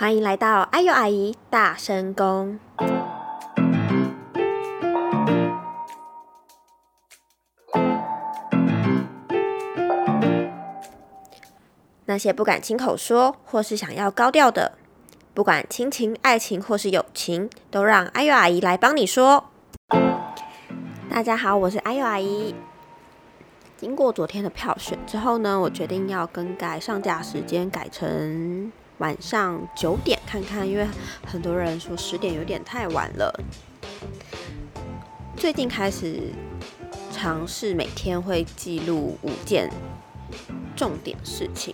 欢迎来到哎呦阿姨大声公。那些不敢亲口说，或是想要高调的，不管亲情、爱情或是友情，都让哎呦阿姨来帮你说。大家好，我是哎呦阿姨。经过昨天的票选之后呢，我决定要更改上架时间，改成晚上九点看看，因为很多人说十点有点太晚了。最近开始尝试每天会记录五件重点事情，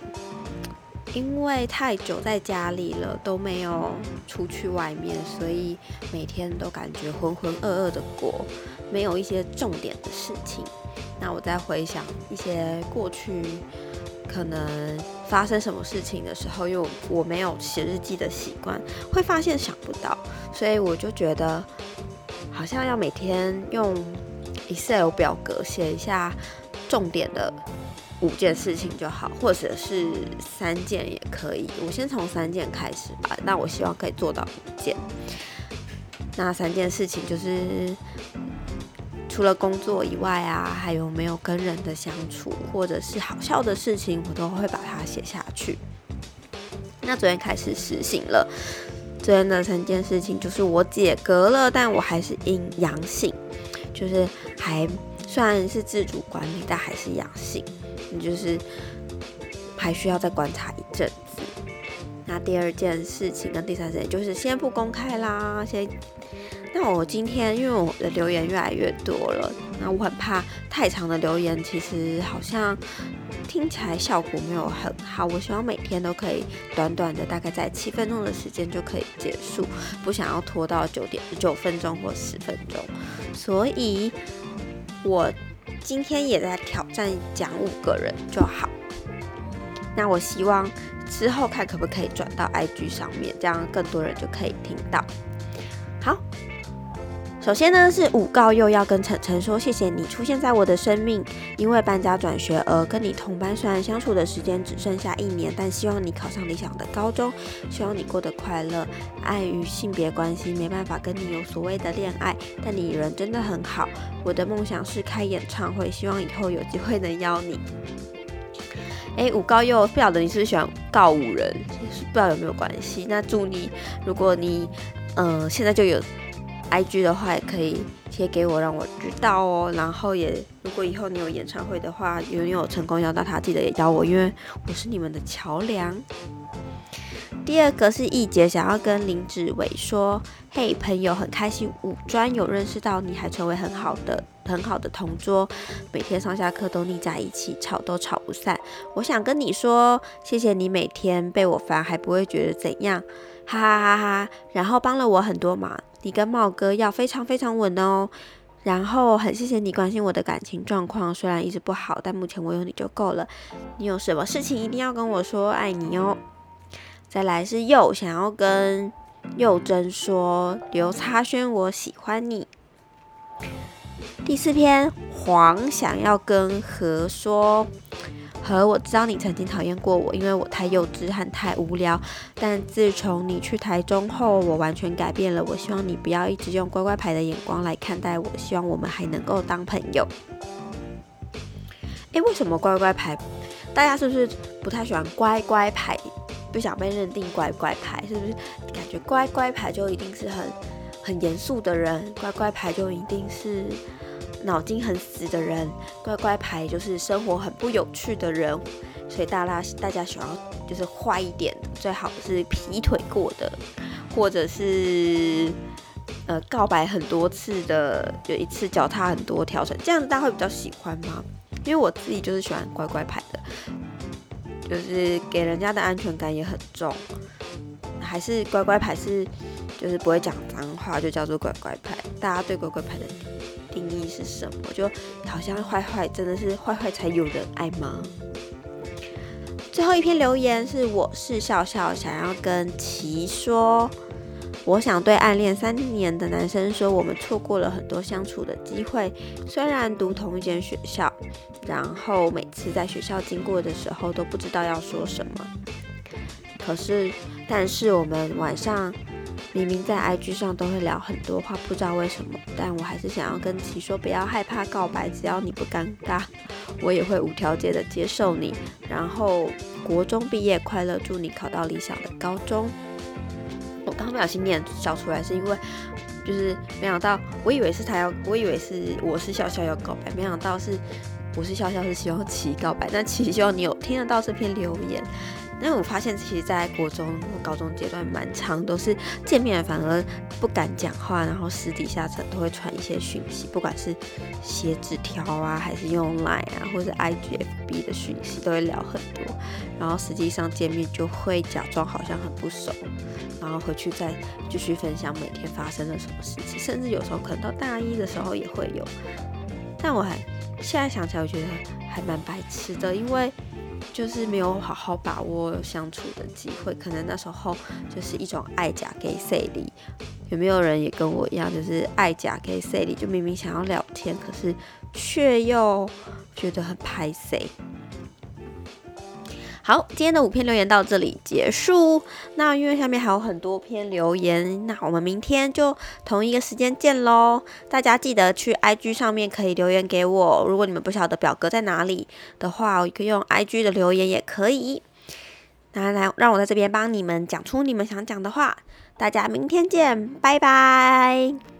因为太久在家里了都没有出去外面，所以每天都感觉浑浑噩噩的过，没有一些重点的事情。那我在回想一些过去可能发生什么事情的时候，因为我没有写日记的习惯，会发现想不到，所以我就觉得好像要每天用 Excel 表格写一下重点的五件事情就好，或者是三件也可以。我先从三件开始吧，那我希望可以做到五件。那三件事情就是。除了工作以外啊，还有没有跟人的相处，或者是好笑的事情，我都会把它写下去。那昨天开始实行了，昨天的三件事情就是我解隔了，但我还是阴阳性，就是还算是自主管理，但还是阳性，你就是还需要再观察一阵子。那第二件事情跟第三件就是先不公开啦，先。那我今天因为我的留言越来越多了，那我很怕太长的留言，其实好像听起来效果没有很好。我希望每天都可以短短的，大概在七分钟的时间就可以结束，不想要拖到九点九分钟或十分钟。所以，我今天也在挑战讲五个人就好。那我希望之后看可不可以转到 IG 上面，这样更多人就可以听到。好。首先呢，是五告又要跟晨晨说谢谢你出现在我的生命，因为搬家转学而跟你同班，虽然相处的时间只剩下一年，但希望你考上理想的高中，希望你过得快乐。碍于性别关系，没办法跟你有所谓的恋爱，但你人真的很好。我的梦想是开演唱会，希望以后有机会能邀你。哎，五告又不晓得你是不是喜欢告五人，不知道有没有关系。那祝你，如果你嗯现在就有。I G 的话也可以贴给我，让我知道哦。然后也，如果以后你有演唱会的话，有你有成功邀到他，记得也邀我，因为我是你们的桥梁。第二个是易杰想要跟林志伟说：“嘿，朋友，很开心五专有认识到你，还成为很好的很好的同桌，每天上下课都腻在一起，吵都吵不散。我想跟你说，谢谢你每天被我烦还不会觉得怎样，哈哈哈哈。然后帮了我很多忙。”你跟茂哥要非常非常稳哦，然后很谢谢你关心我的感情状况，虽然一直不好，但目前我有你就够了。你有什么事情一定要跟我说，爱你哦。再来是佑想要跟佑真说，刘擦轩我喜欢你。第四篇黄想要跟何说。和我知道你曾经讨厌过我，因为我太幼稚和太无聊。但自从你去台中后，我完全改变了。我希望你不要一直用乖乖牌的眼光来看待我，希望我们还能够当朋友。诶，为什么乖乖牌？大家是不是不太喜欢乖乖牌？不想被认定乖乖牌？是不是感觉乖乖牌就一定是很很严肃的人？乖乖牌就一定是？脑筋很死的人，乖乖牌就是生活很不有趣的人，所以大家大家喜欢就是坏一点的，最好是劈腿过的，或者是呃告白很多次的，有一次脚踏很多条船，这样大家会比较喜欢吗？因为我自己就是喜欢乖乖牌的，就是给人家的安全感也很重，还是乖乖牌是就是不会讲脏话，就叫做乖乖牌。大家对乖乖牌的。定义是什么？就好像坏坏真的是坏坏才有人爱吗？最后一篇留言是我是笑笑，想要跟琪说，我想对暗恋三年的男生说，我们错过了很多相处的机会。虽然读同一间学校，然后每次在学校经过的时候都不知道要说什么，可是但是我们晚上明明在 IG 上都会聊很多话，不知道为什么，但我还是想要跟其说，不要害怕告白，只要你不尴尬，我也会无条件的接受你。然后国中毕业快乐，祝你考到理想的高中。我刚刚不小心念笑出来，是因为就是没想到，我以为是他要，我以为是我是笑笑要告白，没想到是我是笑笑是希望琪告白，但琪希望你有听得到这篇留言。因为我发现，其实，在国中或高中阶段，蛮长都是见面反而不敢讲话，然后私底下都会传一些讯息，不管是写纸条啊，还是用 Line 啊，或者 IGFB 的讯息，都会聊很多。然后实际上见面就会假装好像很不熟，然后回去再继续分享每天发生了什么事情，甚至有时候可能到大一的时候也会有。但我还现在想起来，我觉得还蛮白痴的，因为。就是没有好好把握相处的机会，可能那时候就是一种爱假给 C 里，有没有人也跟我一样，就是爱假给 C 里，就明明想要聊天，可是却又觉得很拍 C。好，今天的五篇留言到这里结束。那因为下面还有很多篇留言，那我们明天就同一个时间见喽。大家记得去 IG 上面可以留言给我。如果你们不晓得表格在哪里的话，可以用 IG 的留言也可以。那来，让我在这边帮你们讲出你们想讲的话。大家明天见，拜拜。